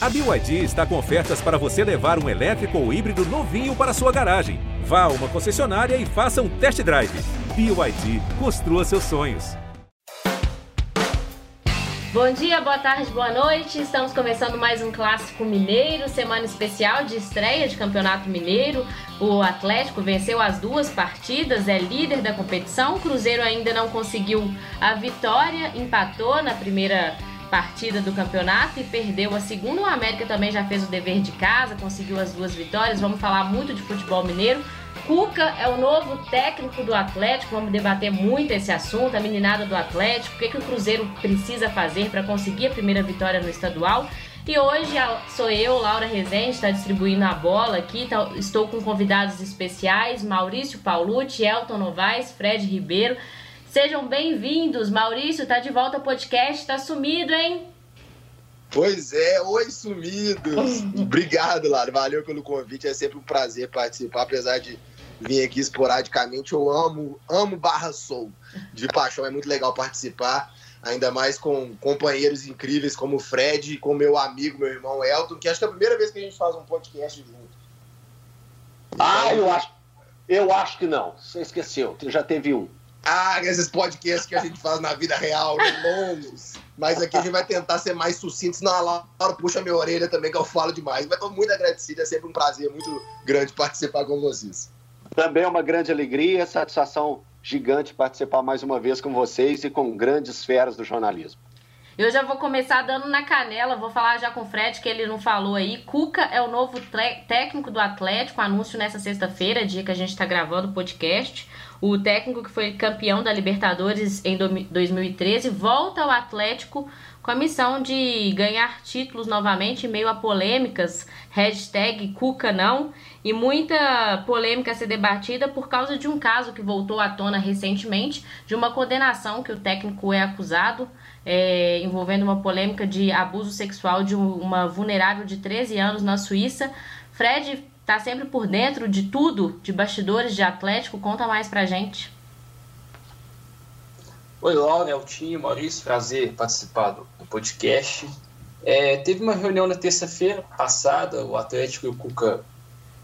A BYD está com ofertas para você levar um elétrico ou híbrido novinho para sua garagem. Vá a uma concessionária e faça um test drive. BYD, construa seus sonhos. Bom dia, boa tarde, boa noite. Estamos começando mais um clássico mineiro, semana especial de estreia de Campeonato Mineiro. O Atlético venceu as duas partidas, é líder da competição. O Cruzeiro ainda não conseguiu a vitória, empatou na primeira partida do campeonato e perdeu a segunda. O América também já fez o dever de casa, conseguiu as duas vitórias. Vamos falar muito de futebol mineiro. Cuca é o novo técnico do Atlético, vamos debater muito esse assunto, a meninada do Atlético, o que, que o Cruzeiro precisa fazer para conseguir a primeira vitória no estadual. E hoje sou eu, Laura Rezende, está distribuindo a bola aqui. Tá, estou com convidados especiais: Maurício Paulucci, Elton Novaes, Fred Ribeiro. Sejam bem-vindos. Maurício, tá de volta ao podcast, tá sumido, hein? Pois é, oi sumidos. Obrigado, Lara. Valeu pelo convite. É sempre um prazer participar, apesar de vim aqui esporadicamente. Eu amo, amo Barra Soul de paixão. É muito legal participar, ainda mais com companheiros incríveis como o Fred e com meu amigo, meu irmão Elton, que acho que é a primeira vez que a gente faz um podcast junto. Ah, eu acho, eu acho que não. Você esqueceu. Já teve um. Ah, esses podcasts que a gente faz na vida real, né? longos. Mas aqui a gente vai tentar ser mais sucinto, senão a Laura puxa minha orelha também, que eu falo demais. Mas estou muito agradecido, é sempre um prazer muito grande participar com vocês. Também é uma grande alegria, satisfação gigante participar mais uma vez com vocês e com grandes feras do jornalismo. Eu já vou começar dando na canela, vou falar já com o Fred, que ele não falou aí. Cuca é o novo técnico do Atlético, anúncio nessa sexta-feira, dia que a gente está gravando o podcast. O técnico que foi campeão da Libertadores em 2013 volta ao Atlético com a missão de ganhar títulos novamente em meio a polêmicas, hashtag Cuca não, e muita polêmica a ser debatida por causa de um caso que voltou à tona recentemente, de uma condenação que o técnico é acusado, é, envolvendo uma polêmica de abuso sexual de uma vulnerável de 13 anos na Suíça. Fred está sempre por dentro de tudo, de bastidores de Atlético, conta mais pra gente. Oi, Laura, Eltinho, Maurício, prazer participar do, podcast. É, teve uma reunião na terça-feira passada, o Atlético e o Cuca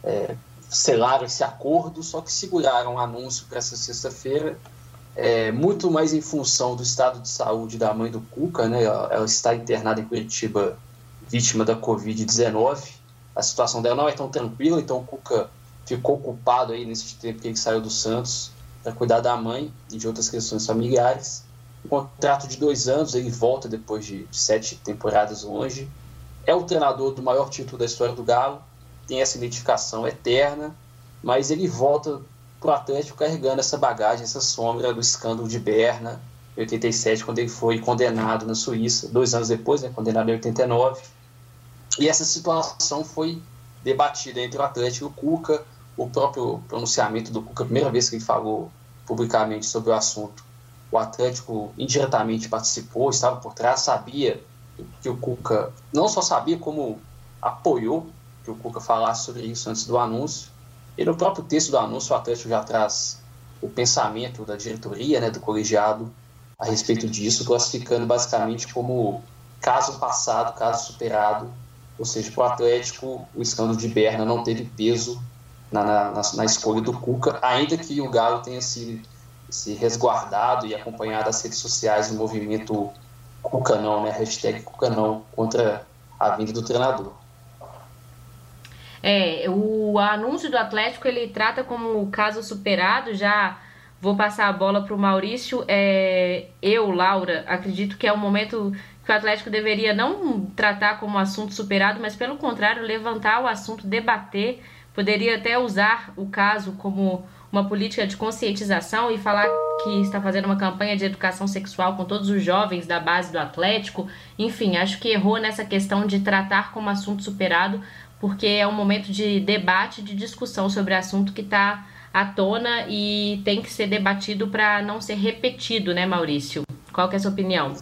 é, selaram esse acordo, só que seguraram o anúncio para essa sexta-feira, é, muito mais em função do estado de saúde da mãe do Cuca, né? Ela está internada em Curitiba, vítima da Covid-19. A situação dela não é tão tranquila, então o Cuca ficou culpado aí nesse tempo que ele saiu do Santos para cuidar da mãe e de outras questões familiares. Um contrato de dois anos, ele volta depois de sete temporadas longe. É o treinador do maior título da história do Galo, tem essa identificação eterna, mas ele volta para o Atlético carregando essa bagagem, essa sombra do escândalo de Berna, em 87, quando ele foi condenado na Suíça, dois anos depois, né, condenado em 89. E essa situação foi debatida entre o Atlético e o Cuca, o próprio pronunciamento do Cuca, a primeira vez que ele falou publicamente sobre o assunto, o Atlético indiretamente participou, estava por trás, sabia que o Cuca não só sabia como apoiou que o Cuca falasse sobre isso antes do anúncio. E no próprio texto do anúncio, o Atlético já traz o pensamento da diretoria, né, do colegiado, a respeito disso, classificando basicamente como caso passado, caso superado. Ou seja, para o Atlético, o escândalo de Berna não teve peso na, na, na, escolha do Cuca, ainda que o Galo tenha se, se resguardado e acompanhado as redes sociais do movimento Cuca não, né? Hashtag Cuca não, contra a vinda do treinador. É, o anúncio do Atlético ele trata como caso superado, já vou passar a bola para o Maurício. É, eu, Laura, acredito que é o momento que o Atlético deveria não tratar como assunto superado, mas pelo contrário, levantar o assunto, debater Poderia até usar o caso como uma política de conscientização e falar que está fazendo uma campanha de educação sexual com todos os jovens da base do Atlético. Enfim, acho que errou nessa questão de tratar como assunto superado, porque é um momento de debate, de discussão sobre assunto que está à tona e tem que ser debatido para não ser repetido, né, Maurício? Qual que é a sua opinião?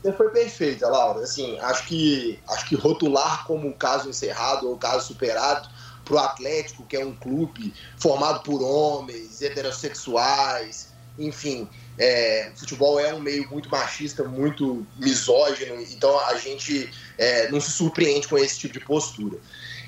Você foi perfeita, Laura. Assim, acho que acho que rotular como um caso encerrado ou caso superado para o Atlético, que é um clube formado por homens, heterossexuais, enfim, é, futebol é um meio muito machista, muito misógino, então a gente é, não se surpreende com esse tipo de postura.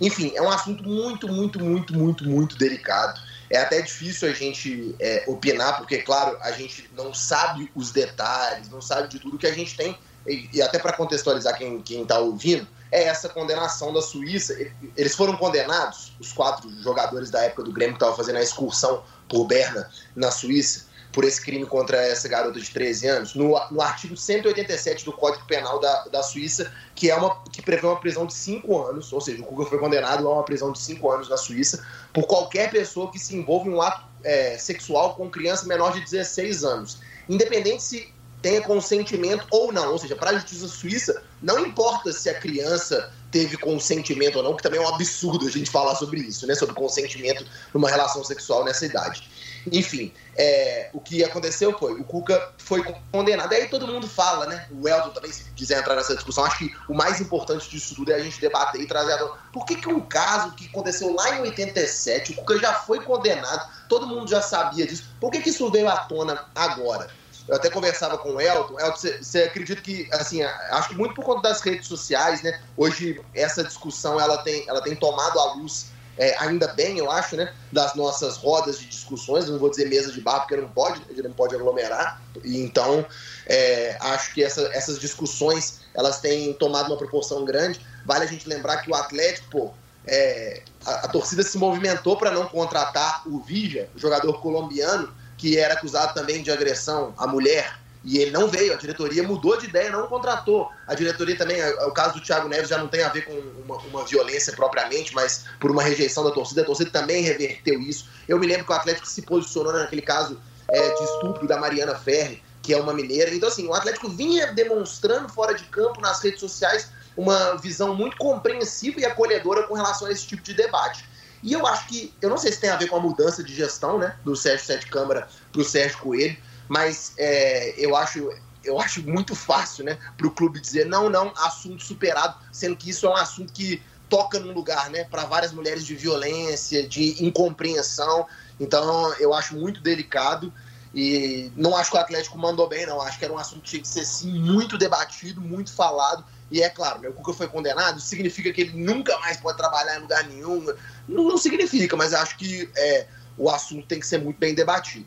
Enfim, é um assunto muito, muito, muito, muito, muito delicado. É até difícil a gente é, opinar, porque, claro, a gente não sabe os detalhes, não sabe de tudo que a gente tem, e, e até para contextualizar quem está ouvindo, é essa condenação da Suíça. Eles foram condenados, os quatro jogadores da época do Grêmio que estavam fazendo a excursão por Berna, na Suíça, por esse crime contra essa garota de 13 anos, no, no artigo 187 do Código Penal da, da Suíça, que, é uma, que prevê uma prisão de 5 anos, ou seja, o Kuga foi condenado a uma prisão de 5 anos na Suíça por qualquer pessoa que se envolva em um ato é, sexual com criança menor de 16 anos. Independente se tenha consentimento ou não. Ou seja, para a justiça suíça, não importa se a criança teve consentimento ou não, que também é um absurdo a gente falar sobre isso, né? Sobre consentimento numa relação sexual nessa idade. Enfim, é, o que aconteceu foi, o Cuca foi condenado. Aí todo mundo fala, né? O Elton também, se quiser entrar nessa discussão, acho que o mais importante disso tudo é a gente debater e trazer a... Por que, que um caso que aconteceu lá em 87, o Cuca já foi condenado, todo mundo já sabia disso, por que, que isso veio à tona agora? Eu até conversava com o Elton. Elton, você acredita que, assim, acho que muito por conta das redes sociais, né? Hoje essa discussão ela tem, ela tem tomado a luz é, ainda bem, eu acho, né? Das nossas rodas de discussões. não vou dizer mesa de bar porque não pode, não pode aglomerar. Então é, acho que essa, essas discussões elas têm tomado uma proporção grande. Vale a gente lembrar que o Atlético, pô, é, a, a, torcida se movimentou para não contratar o Vija, o jogador colombiano, que era acusado também de agressão à mulher, e ele não veio, a diretoria mudou de ideia, não contratou. A diretoria também, o caso do Thiago Neves já não tem a ver com uma, uma, violência propriamente, mas por uma rejeição da torcida, a torcida também reverteu isso. Eu me lembro que o Atlético se posicionou naquele caso é, de estupro da Mariana Ferri, que é uma mineira. Então, assim, o Atlético vinha demonstrando fora de campo, nas redes sociais, uma visão muito compreensiva e acolhedora com relação a esse tipo de debate. E eu acho que, eu não sei se tem a ver com a mudança de gestão, né, do Sérgio Sete Câmara para o Sérgio Coelho, mas é, eu acho eu acho muito fácil, né, para o clube dizer não, não, assunto superado, sendo que isso é um assunto que toca num lugar, né, para várias mulheres de violência, de incompreensão. Então, eu acho muito delicado e não acho que o Atlético mandou bem, não. Acho que era um assunto que tinha que ser sim muito debatido, muito falado e é claro, né, o Cuca foi condenado, significa que ele nunca mais pode trabalhar em lugar nenhum. Não, não significa, mas acho que é, o assunto tem que ser muito bem debatido.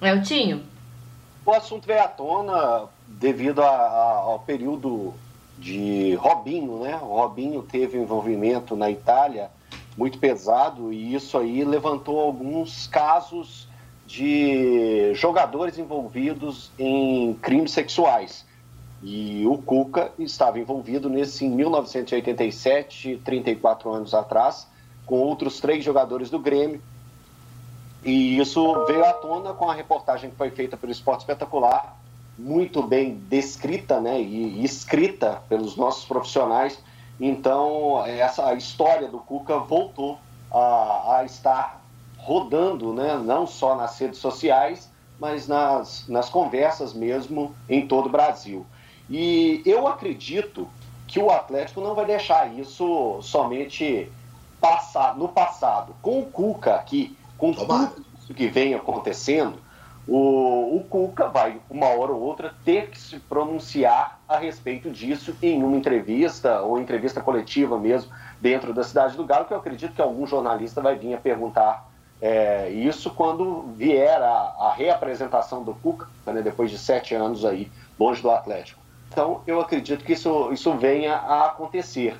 Eltinho? O assunto veio à tona devido a, a, ao período de Robinho, né? O Robinho teve um envolvimento na Itália muito pesado e isso aí levantou alguns casos de jogadores envolvidos em crimes sexuais. E o Cuca estava envolvido nesse em 1987, 34 anos atrás, com outros três jogadores do Grêmio. E isso veio à tona com a reportagem que foi feita pelo Esporte Espetacular, muito bem descrita né, e escrita pelos nossos profissionais. Então, essa história do Cuca voltou a, a estar rodando, né, não só nas redes sociais, mas nas, nas conversas mesmo em todo o Brasil. E eu acredito que o Atlético não vai deixar isso somente passar no passado. Com o Cuca aqui, com tudo isso que vem acontecendo, o, o Cuca vai, uma hora ou outra, ter que se pronunciar a respeito disso em uma entrevista, ou entrevista coletiva mesmo, dentro da Cidade do Galo, que eu acredito que algum jornalista vai vir a perguntar é, isso quando vier a, a reapresentação do Cuca, né, depois de sete anos aí, longe do Atlético. Então, eu acredito que isso, isso venha a acontecer.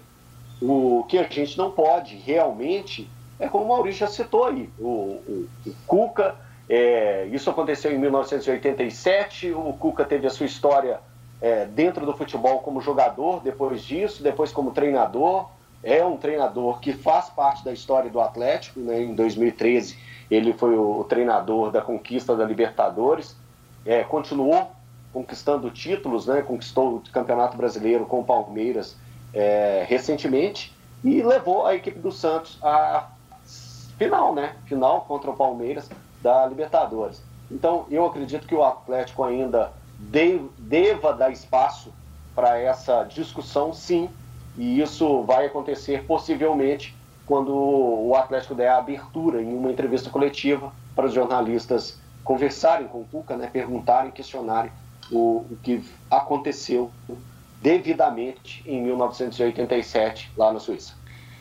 O que a gente não pode realmente é como o Maurício já citou aí, o, o, o Cuca, é, isso aconteceu em 1987, o Cuca teve a sua história é, dentro do futebol como jogador, depois disso, depois como treinador, é um treinador que faz parte da história do Atlético, né? em 2013 ele foi o, treinador da conquista da Libertadores, é, continuou conquistando títulos, né? conquistou o Campeonato Brasileiro com o Palmeiras é, recentemente e levou a equipe do Santos à final, né? Final contra o Palmeiras da Libertadores. Então, eu acredito que o Atlético ainda deva dar espaço para essa discussão, sim, e isso vai acontecer possivelmente quando o Atlético der a abertura em uma entrevista coletiva para os jornalistas conversarem com o Cuca, né, perguntarem, questionarem o, o que aconteceu devidamente em 1987 lá na Suíça.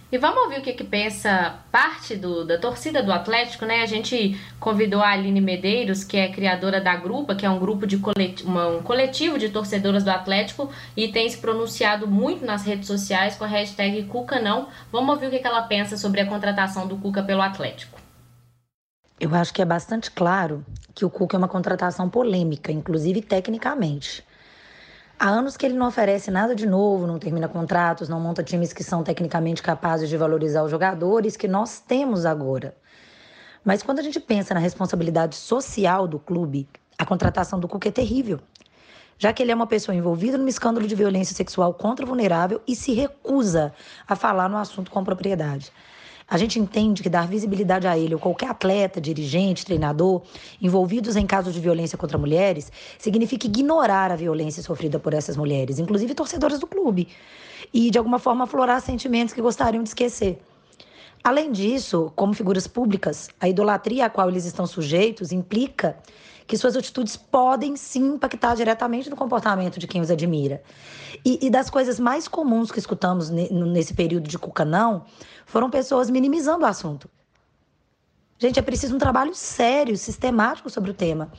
E vamos ouvir o que, que pensa parte do, da torcida do Atlético, né? A gente convidou a Aline Medeiros, que é criadora da Grupa, que é um grupo de coletivo, um coletivo de torcedoras do Atlético e tem se pronunciado muito nas redes sociais com a hashtag Cuca não. Vamos ouvir o que, que ela pensa sobre a contratação do Cuca pelo Atlético. Eu acho que é bastante claro que o Cuca é uma contratação polêmica, inclusive tecnicamente. Há anos que ele não oferece nada de novo, não termina contratos, não monta times que são tecnicamente capazes de valorizar os jogadores que nós temos agora. Mas quando a gente pensa na responsabilidade social do clube, a contratação do Cuca é terrível, já que ele é uma pessoa envolvida num escândalo de violência sexual contra o vulnerável e se recusa a falar no assunto com propriedade. A gente entende que dar visibilidade a ele ou qualquer atleta, dirigente, treinador envolvidos em casos de violência contra mulheres significa ignorar a violência sofrida por essas mulheres, inclusive torcedoras do clube, e de alguma forma aflorar sentimentos que gostariam de esquecer. Além disso, como figuras públicas, a idolatria a qual eles estão sujeitos implica que suas atitudes podem sim impactar diretamente no comportamento de quem os admira. E, e das coisas mais comuns que escutamos nesse período de Cucanão foram pessoas minimizando o assunto. Gente, é preciso um trabalho sério, sistemático sobre o tema.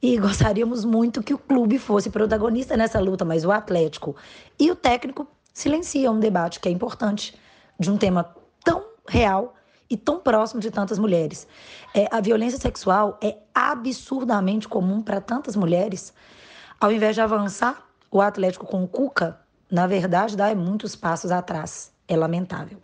E gostaríamos muito que o clube fosse protagonista nessa luta, mas o Atlético e o técnico silenciam um debate que é importante de um tema tão real e tão próximo de tantas mulheres. É, a violência sexual é absurdamente comum para tantas mulheres. Ao invés de avançar, o Atlético com o Cuca, na verdade, dá muitos passos atrás. É lamentável.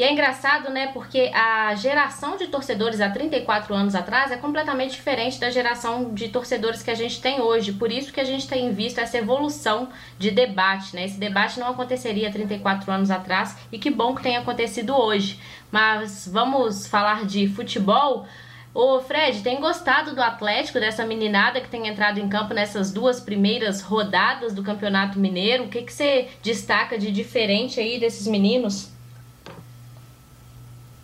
E é engraçado, né? Porque a geração de torcedores há 34 anos atrás é completamente diferente da geração de torcedores que a gente tem hoje. Por isso que a gente tem visto essa evolução de debate, né? Esse debate não aconteceria 34 anos atrás e que bom que tenha acontecido hoje. Mas vamos falar de futebol. Ô Fred, tem gostado do Atlético, dessa meninada que tem entrado em campo nessas duas primeiras rodadas do Campeonato Mineiro? O que, que você destaca de diferente aí desses meninos?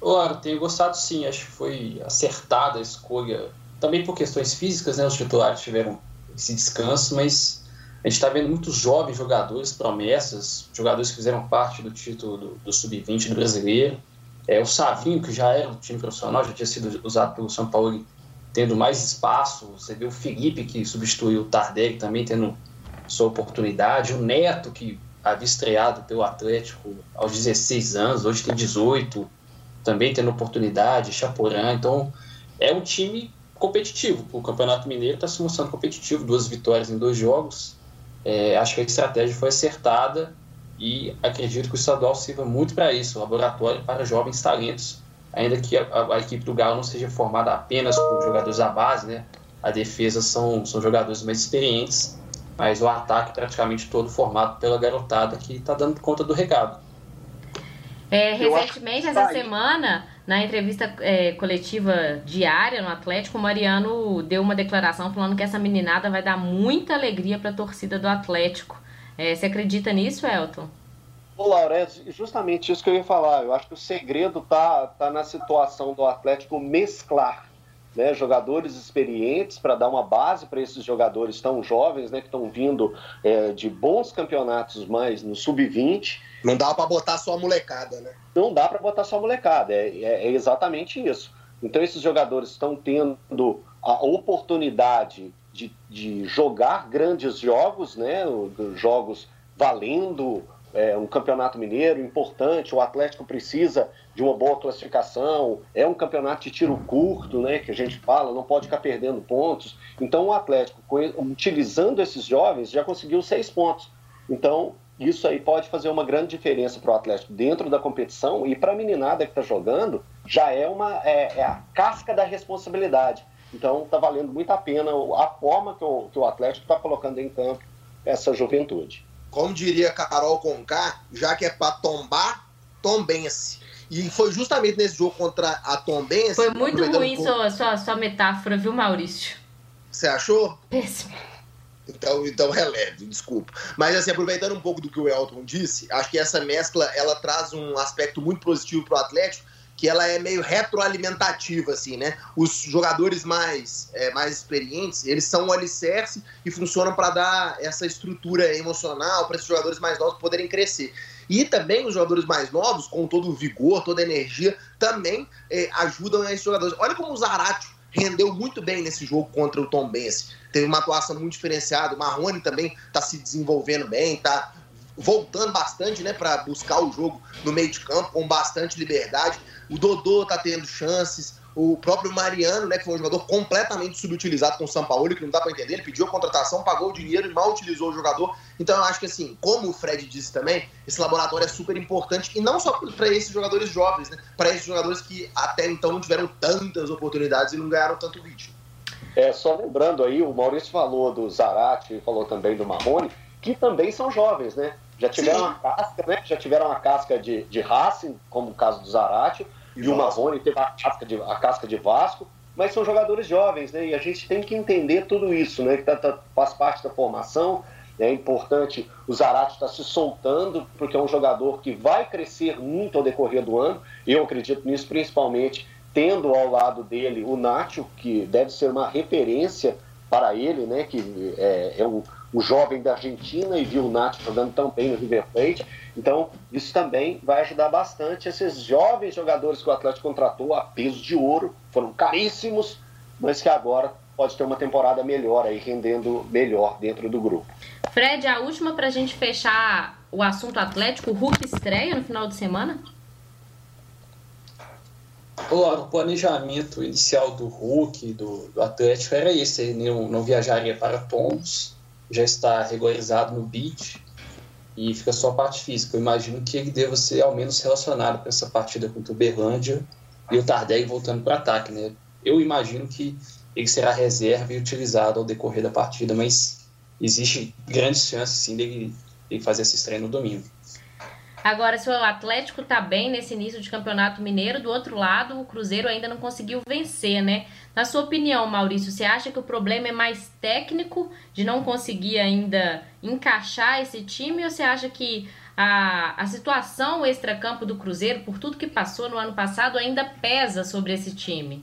Claro, tenho gostado sim, acho que foi acertada a escolha, também por questões físicas, né? Os titulares tiveram esse descanso, mas a gente está vendo muitos jovens jogadores, promessas, jogadores que fizeram parte do título do, do Sub-20 do brasileiro. É, o Savinho, que já era um time profissional, já tinha sido usado pelo São Paulo, tendo mais espaço. Você vê o Felipe, que substituiu o Tardelli, também tendo sua oportunidade. O Neto, que havia estreado pelo Atlético aos 16 anos, hoje tem 18 também tendo oportunidade, Chaporã. Então, é um time competitivo. O Campeonato Mineiro está se mostrando competitivo, duas vitórias em dois jogos. É, acho que a estratégia foi acertada e acredito que o estadual sirva muito para isso laboratório para jovens talentos. Ainda que a, a, equipe do Galo não seja formada apenas por jogadores da base, né? A defesa são, são jogadores mais experientes, mas o ataque praticamente todo formado pela garotada que está dando conta do recado. É, recentemente, essa semana, na entrevista é, coletiva diária no Atlético, o Mariano deu uma declaração falando que essa meninada vai dar muita alegria para a torcida do Atlético. É, você acredita nisso, Elton? Ô, Laura, é justamente isso que eu ia falar. Eu acho que o segredo tá, tá na situação do Atlético mesclar né, jogadores experientes para dar uma base para esses jogadores tão jovens, né, que estão vindo é, de bons campeonatos mais no sub-20 não dá para botar só a molecada, né? Não dá para botar só a molecada, é, é, é exatamente isso. Então esses jogadores estão tendo a oportunidade de, de jogar grandes jogos, né? Jogos valendo é, um campeonato mineiro importante. O Atlético precisa de uma boa classificação. É um campeonato de tiro curto, né? Que a gente fala, não pode ficar perdendo pontos. Então o Atlético, utilizando esses jovens, já conseguiu seis pontos. Então isso aí pode fazer uma grande diferença para o Atlético dentro da competição e para a meninada que está jogando, já é, uma, é, é, a casca da responsabilidade. Então está valendo muito a pena a forma que o, que o Atlético está colocando em campo essa juventude. Como diria Carol Conká, já que é para tombar, tombense. E foi justamente nesse jogo contra a Tombense. Foi muito ruim um sua, sua, sua metáfora, viu, Maurício? Você achou? Péssimo. Então, então releve, desculpa. Mas assim, aproveitando um pouco do que o Elton disse, acho que essa mescla ela traz um aspecto muito positivo para o Atlético, que ela é meio retroalimentativa, assim, né? Os jogadores mais, é, mais experientes, eles são o alicerce e funcionam para dar essa estrutura emocional para esses jogadores mais novos poderem crescer. E também os jogadores mais novos, com todo o vigor, toda a energia, também é, ajudam esses jogadores. Olha como o Zaratio rendeu muito bem nesse jogo contra o Tom Benz. Teve uma atuação muito diferenciada. O Marrone também está se desenvolvendo bem, está voltando bastante né, para buscar o jogo no meio de campo, com bastante liberdade. O Dodô está tendo chances. O próprio Mariano, né, que foi um jogador completamente subutilizado com o São Paulo, que não dá para entender, ele pediu a contratação, pagou o dinheiro e mal utilizou o jogador. Então eu acho que assim, como o Fred disse também, esse laboratório é super importante e não só para esses jogadores jovens, né, para esses jogadores que até então não tiveram tantas oportunidades e não ganharam tanto ritmo. É, só lembrando aí, o Maurício falou do Zarate, falou também do Marrone, que também são jovens, né? Já tiveram Sim. uma casca, né? Já tiveram uma casca de, de Racing, como o caso do Zarate, e, o Marrone teve a casca, de, a casca de Vasco, mas são jogadores jovens, né? E a gente tem que entender tudo isso, né? Que tá, tá, faz parte da formação. É importante o Zarate estar tá se soltando, porque é um jogador que vai crescer muito ao decorrer do ano. Eu acredito nisso, principalmente tendo ao lado dele o Nacho, que deve ser uma referência para ele, né? Que é, é um, o jovem da Argentina e viu o Nath jogando tão bem no River Plate. Então, isso também vai ajudar bastante esses jovens jogadores que o Atlético contratou a peso de ouro, foram caríssimos, mas que agora pode ter uma temporada melhor aí, rendendo melhor dentro do grupo. Fred, a última para a gente fechar o assunto Atlético, o Hulk estreia no final de semana? o planejamento inicial do Hulk, do, do Atlético, era esse, ele não, não viajaria para Tons, já está regularizado no beat e fica só a parte física. Eu imagino que ele deva ser ao menos relacionado com essa partida contra o Berlândia e o Tardelli voltando para ataque, né? Eu imagino que ele será reserva e utilizado ao decorrer da partida, mas existe grandes chances sim dele, dele fazer essa estreia no domingo. Agora, se o Atlético tá bem nesse início de campeonato mineiro, do outro lado, o Cruzeiro ainda não conseguiu vencer, né? Na sua opinião, Maurício, você acha que o problema é mais técnico, de não conseguir ainda encaixar esse time, ou você acha que a, a situação extra-campo do Cruzeiro, por tudo que passou no ano passado, ainda pesa sobre esse time?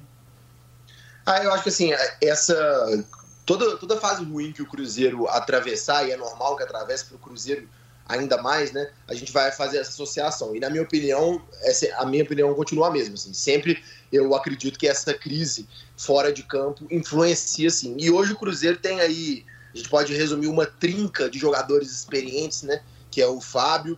Ah, eu acho que assim, essa. Toda, toda fase ruim que o Cruzeiro atravessar, e é normal que atravesse para o Cruzeiro ainda mais, né, a gente vai fazer essa associação. E na minha opinião, essa, a minha opinião continua a mesma. Assim. Sempre eu acredito que essa crise fora de campo influencia, sim. E hoje o Cruzeiro tem aí, a gente pode resumir uma trinca de jogadores experientes, né, que é o Fábio,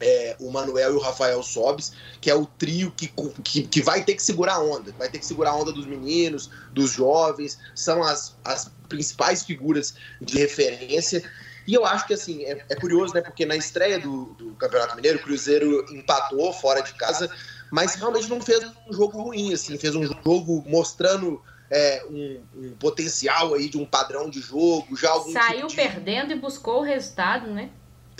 é, o Manuel e o Rafael Sobes, que é o trio que, que, que, vai ter que segurar a onda, vai ter que segurar a onda dos meninos, dos jovens, são as, as principais figuras de referência. E eu acho que assim, é, é curioso, né? Porque na estreia do, do, Campeonato Mineiro, o Cruzeiro empatou fora de casa, mas realmente não fez um jogo ruim, assim, fez um jogo mostrando é, um, um, potencial aí de um padrão de jogo, já algum Saiu tipo de... perdendo e buscou o resultado, né?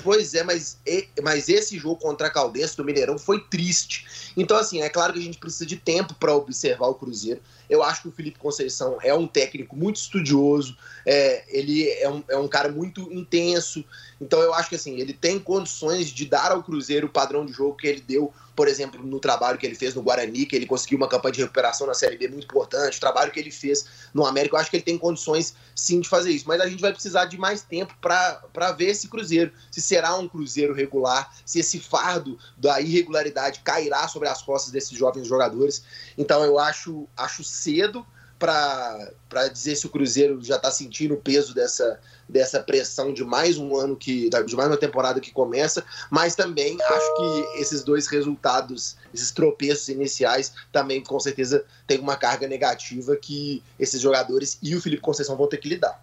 Pois é, mas, mas esse jogo contra a Caldense do Mineirão foi triste. Então, assim, é claro que a gente precisa de tempo para observar o Cruzeiro. Eu acho que o Felipe Conceição é um técnico muito estudioso, é, ele é um, é um cara muito intenso. Então, eu acho que assim, ele tem condições de dar ao Cruzeiro o padrão de jogo que ele deu por exemplo, no trabalho que ele fez no Guarani, que ele conseguiu uma campanha de recuperação na Série B muito importante, o trabalho que ele fez no América, eu acho que ele tem condições sim de fazer isso. Mas a gente vai precisar de mais tempo para ver esse Cruzeiro, se será um Cruzeiro regular, se esse fardo da irregularidade cairá sobre as costas desses jovens jogadores. Então eu acho, acho cedo para dizer se o Cruzeiro já está sentindo o peso dessa, dessa pressão de mais um ano que de mais uma temporada que começa, mas também acho que esses dois resultados, esses tropeços iniciais, também com certeza tem uma carga negativa que esses jogadores e o Felipe Conceição vão ter que lidar.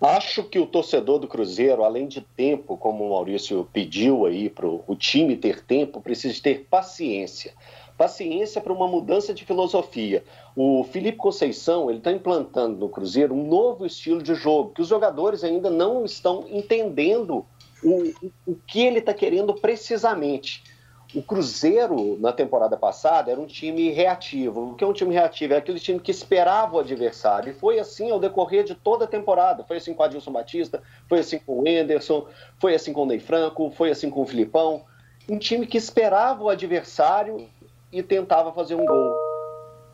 Acho que o torcedor do Cruzeiro, além de tempo, como o Maurício pediu aí para o time ter tempo, precisa ter paciência paciência para uma mudança de filosofia. O Felipe Conceição ele está implantando no Cruzeiro um novo estilo de jogo que os jogadores ainda não estão entendendo o, o que ele está querendo precisamente. O Cruzeiro, na temporada passada, era um time reativo. O que é um time reativo? É aquele time que esperava o adversário. E foi assim ao decorrer de toda a temporada. Foi assim com o Adilson Batista, foi assim com o Enderson, foi assim com o Ney Franco, foi assim com o Filipão. Um time que esperava o adversário e tentava fazer um gol.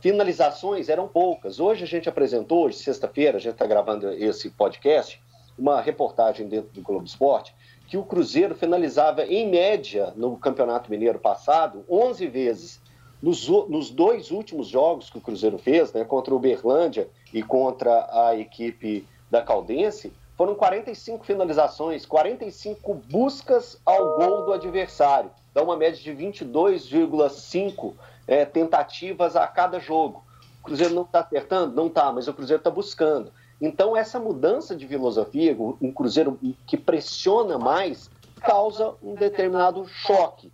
Finalizações eram poucas. Hoje a gente apresentou, hoje, sexta-feira, a gente está gravando esse podcast, uma reportagem dentro do Globo Esporte, que o Cruzeiro finalizava, em média, no Campeonato Mineiro passado, 11 vezes. Nos, nos dois últimos jogos que o Cruzeiro fez, né, contra o Berlândia e contra a equipe da Caldense, foram 45 finalizações, 45 buscas ao gol do adversário. Dá uma média de 22,5 é, tentativas a cada jogo. O Cruzeiro não está acertando? Não está, mas o Cruzeiro está buscando. Então, essa mudança de filosofia, um Cruzeiro que pressiona mais, causa um determinado choque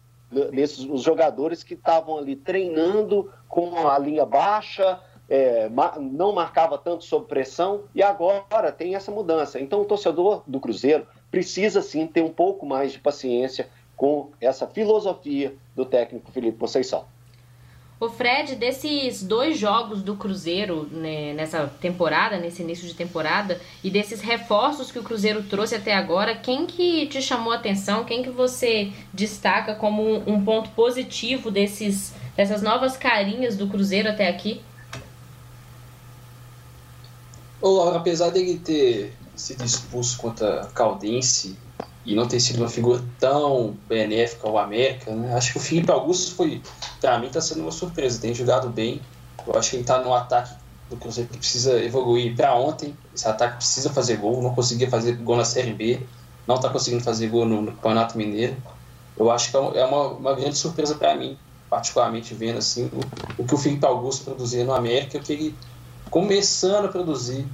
nesses os jogadores que estavam ali treinando com a linha baixa, é, não marcava tanto sob pressão e agora tem essa mudança. Então, o torcedor do Cruzeiro precisa sim ter um pouco mais de paciência com essa filosofia do técnico Felipe Conceição. O Fred, desses dois jogos do Cruzeiro né, nessa temporada, nesse início de temporada, e desses reforços que o Cruzeiro trouxe até agora, quem que te chamou a atenção? Quem que você destaca como um, ponto positivo desses, dessas novas carinhas do Cruzeiro até aqui? Apesar dele ter sido expulso contra Caldense e não ter sido uma figura tão benéfica ao América, né? Acho que o Felipe Augusto foi, para mim, está sendo uma surpresa. Tem jogado bem. Eu acho que ele está no ataque do Cruzeiro que precisa evoluir para ontem. Esse ataque precisa fazer gol. Não conseguia fazer gol na Série B. Não está conseguindo fazer gol no, no Campeonato Mineiro. Eu acho que é uma, uma grande surpresa para mim, particularmente vendo assim o, o que o Felipe Augusto produzia no América, o que ele começando a produzir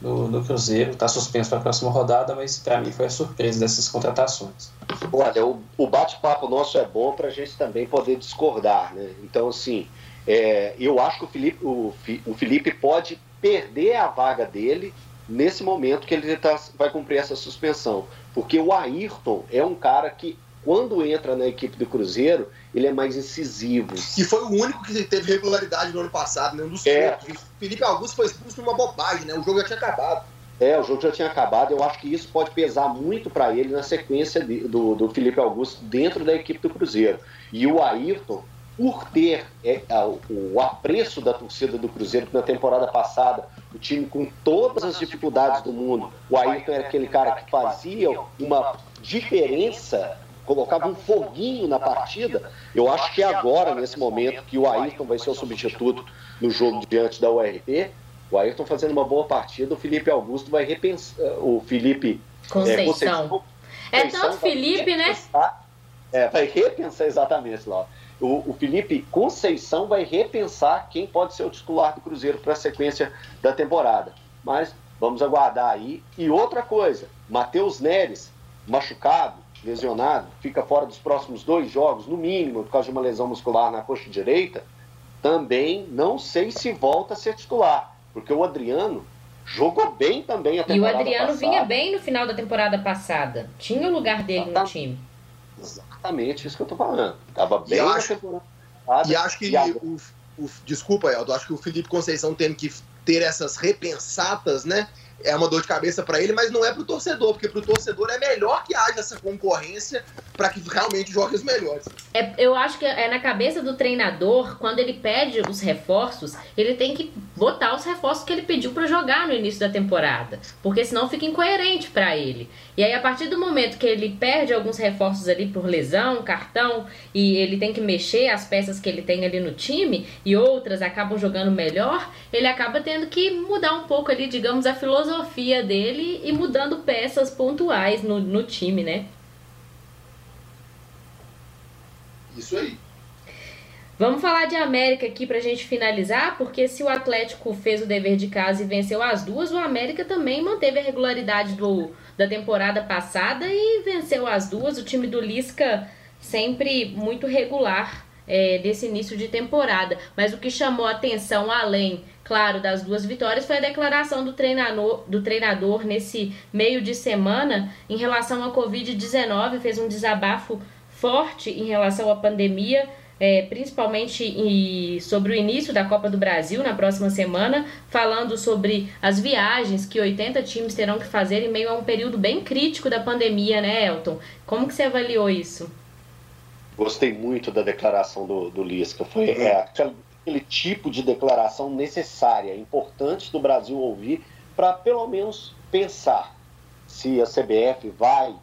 no, no Cruzeiro. Está suspenso para a próxima rodada, mas para mim foi a surpresa dessas contratações. Olha, o, o bate-papo nosso é bom para a gente também poder discordar, né? Então, assim, é, eu acho que o Felipe, o, o Felipe pode perder a vaga dele nesse momento que ele tá, vai cumprir essa suspensão. Porque o Ayrton é um cara que quando entra na equipe do Cruzeiro, ele é mais incisivo. E foi o único que teve regularidade no ano passado, né? Um dos é. Felipe Augusto foi expulso numa bobagem, né? O jogo já tinha acabado. É, o jogo já tinha acabado. Eu acho que isso pode pesar muito para ele na sequência de, do, do Felipe Augusto dentro da equipe do Cruzeiro. E o Ayrton, por ter é, o apreço da torcida do Cruzeiro na temporada passada, o time com todas as dificuldades do mundo, o Ayrton era aquele cara que fazia uma diferença colocava um foguinho na partida. Eu acho que agora, nesse momento, que o Ayrton vai ser o substituto no jogo diante da URP, o Ayrton fazendo uma boa partida, o Felipe Augusto vai repensar. O Felipe. Conceição. É, Conceição, é tanto Felipe, né? É, vai repensar exatamente lá. O, o, Felipe Conceição vai repensar quem pode ser o titular do Cruzeiro para a sequência da temporada. Mas vamos aguardar aí. E outra coisa, Matheus Neres, machucado, lesionado, fica fora dos próximos dois jogos, no mínimo, por causa de uma lesão muscular na coxa direita, também não sei se volta a ser titular, porque o Adriano jogou bem também a temporada E o Adriano passada. vinha bem no final da temporada passada. Tinha o lugar dele no time. Exatamente isso que eu tô falando. Tava bem e na acho, temporada passada. E acho que e o, o, desculpa, Eldo, acho que o Felipe Conceição tem que ter essas repensatas, né? É uma dor de cabeça para ele, mas não é para o torcedor, porque para o torcedor é melhor que haja essa concorrência para que realmente jogue os melhores. É, eu acho que é na cabeça do treinador, quando ele pede os reforços, ele tem que botar os reforços que ele pediu para jogar no início da temporada, porque senão fica incoerente para ele. E aí, a partir do momento que ele perde alguns reforços ali por lesão, cartão, e ele tem que mexer as peças que ele tem ali no time, e outras acabam jogando melhor, ele acaba tendo que mudar um pouco ali, digamos, a filosofia dele e mudando peças pontuais no, no time, né? Isso aí. Vamos falar de América aqui pra gente finalizar, porque se o Atlético fez o dever de casa e venceu as duas, o América também manteve a regularidade do, da temporada passada e venceu as duas. O time do Lisca sempre muito regular é, desse início de temporada. Mas o que chamou a atenção, além, claro, das duas vitórias, foi a declaração do treinador, do treinador nesse meio de semana em relação à Covid-19, fez um desabafo forte em relação à pandemia é, principalmente em, sobre o início da Copa do Brasil na próxima semana, falando sobre as viagens que 80 times terão que fazer em meio a um período bem crítico da pandemia, né, Elton? Como que você avaliou isso? Gostei muito da declaração do, do Lisca. Foi é, aquele, tipo de declaração necessária, importante do Brasil ouvir para pelo menos pensar se a CBF vai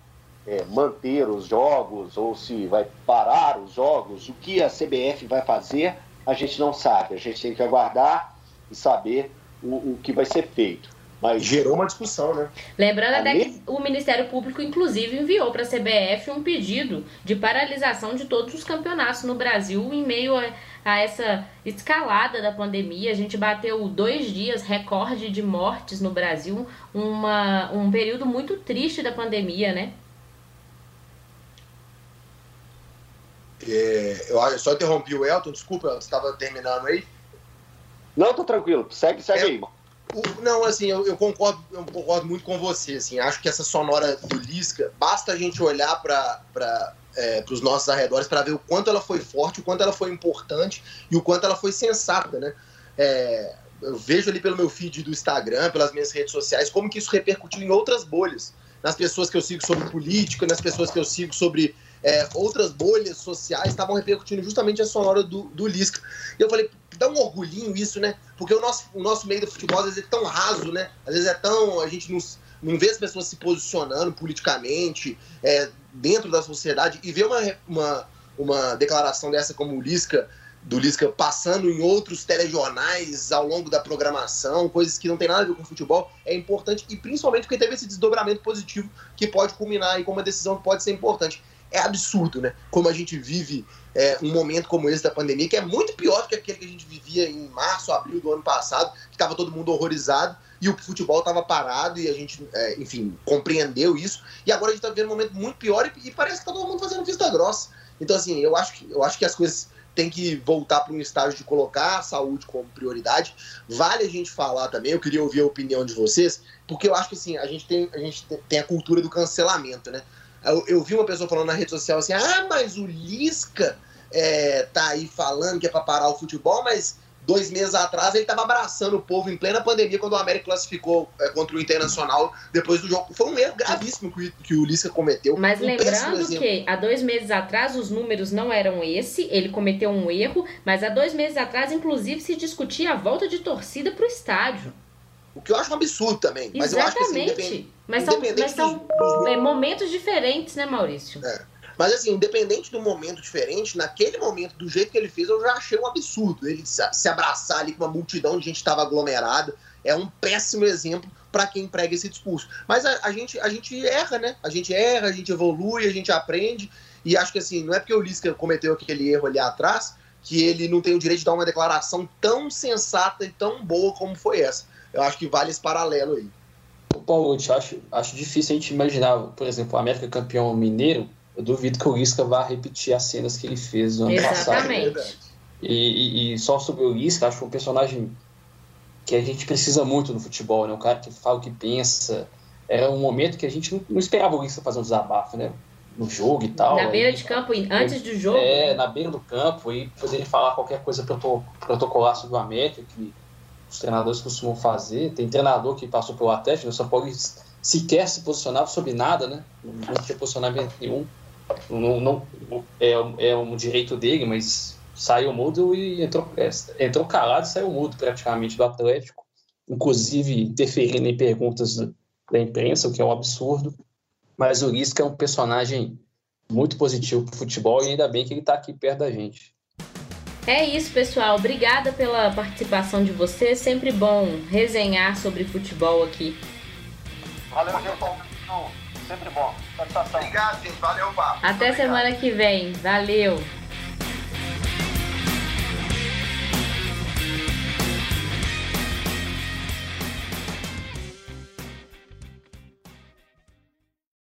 é, manter os jogos ou se vai parar os jogos, o que a CBF vai fazer, a gente não sabe. A gente tem que aguardar e saber o, o que vai ser feito. Mas gerou uma discussão, né? Lembrando até que o Ministério Público, inclusive, enviou para a CBF um pedido de paralisação de todos os campeonatos no Brasil em meio a, a, essa escalada da pandemia. A gente bateu dois dias recorde de mortes no Brasil, uma, um período muito triste da pandemia, né? É, eu só interrompi o Elton, desculpa, você estava terminando aí. Não, tô tranquilo, segue, segue é, aí, o, não, assim, eu, eu, concordo, eu concordo muito com você. Assim, acho que essa sonora do Lisca, basta a gente olhar para é, os nossos arredores para ver o quanto ela foi forte, o quanto ela foi importante e o quanto ela foi sensata, né? É, eu vejo ali pelo meu feed do Instagram, pelas minhas redes sociais, como que isso repercutiu em outras bolhas. Nas pessoas que eu sigo sobre política, nas pessoas que eu sigo sobre é, outras bolhas sociais, estavam repercutindo justamente a sonora do, do Lisca. E eu falei, dá um orgulhinho isso, né? Porque o nosso, o nosso meio do futebol às vezes é tão raso, né? Às vezes é tão. A gente não, não vê as pessoas se posicionando politicamente é, dentro da sociedade e ver uma, uma, uma declaração dessa como o Lisca, do Lisca passando em outros telejornais ao longo da programação, coisas que não tem nada a ver com futebol, é importante e principalmente porque teve esse desdobramento positivo que pode culminar aí com uma decisão que pode ser importante é absurdo, né? Como a gente vive é, um momento como esse da pandemia, que é muito pior do que aquele que a gente vivia em março, abril do ano passado, que estava todo mundo horrorizado e o futebol estava parado e a gente, é, enfim, compreendeu isso. E agora a gente está vivendo um momento muito pior e, e parece que está todo mundo fazendo vista grossa. Então, assim, eu acho que, eu acho que as coisas têm que voltar para um estágio de colocar a saúde como prioridade. Vale a gente falar também, eu queria ouvir a opinião de vocês, porque eu acho que assim, a gente tem a, gente tem a cultura do cancelamento, né? Eu, eu, vi uma pessoa falando na rede social assim: ah, mas o Lisca é, tá aí falando que é para parar o futebol, mas dois meses atrás ele estava abraçando o povo em plena pandemia quando o América classificou é, contra o Internacional depois do jogo. Foi um erro gravíssimo que, que o Lisca cometeu. Mas um lembrando que há dois meses atrás os números não eram esse, ele cometeu um erro, mas há dois meses atrás, inclusive, se discutia a volta de torcida para o estádio. O que eu acho um absurdo também. Mas Exatamente. eu acho que assim, mas são, mas são dos... É, momentos diferentes, né, Maurício? É. Mas assim, independente do momento diferente, naquele momento, do jeito que ele fez, eu já achei um absurdo. Ele se abraçar ali com uma multidão de gente estava aglomerada. É um péssimo exemplo para quem prega esse discurso. Mas a, a, gente, a gente erra, né? A gente erra, a gente evolui, a gente aprende. E acho que assim, não é porque o Lisca cometeu aquele erro ali atrás que ele não tem o direito de dar uma declaração tão sensata e tão boa como foi essa eu acho que vale esse paralelo aí. Paulo, eu acho, acho difícil a gente imaginar, por exemplo, o América campeão mineiro. Eu duvido que o Lisca vá repetir as cenas que ele fez no ano Exatamente. passado. E, e, e, só sobre o Lisca, acho que é um personagem que a gente precisa muito no futebol, né? Um cara que fala o que pensa. Era um momento que a gente não, não esperava o Lisca fazer um desabafo, né? No jogo e tal. Na beira aí, de campo, antes do jogo. É, na beira do campo, e poder falar qualquer coisa protocolar sobre o América, que os treinadores costumam fazer. Tem treinador que passou pelo Atlético, o São Paulo sequer se posicionava sobre nada, né? Não tinha posicionamento nenhum. Não, não, é, é um direito dele, mas saiu mudo e entrou, é, entrou calado e saiu mudo praticamente do Atlético, inclusive interferindo em perguntas da imprensa, o que é um absurdo. Mas o Lisca é um personagem muito positivo para o futebol e ainda bem que ele está aqui perto da gente. É isso, pessoal. Obrigada pela participação de vocês. Sempre bom resenhar sobre futebol aqui. Valeu, Gilson. Sempre bom. Satisfação. Obrigado, gente. Valeu, papo. Até semana que vem. Valeu.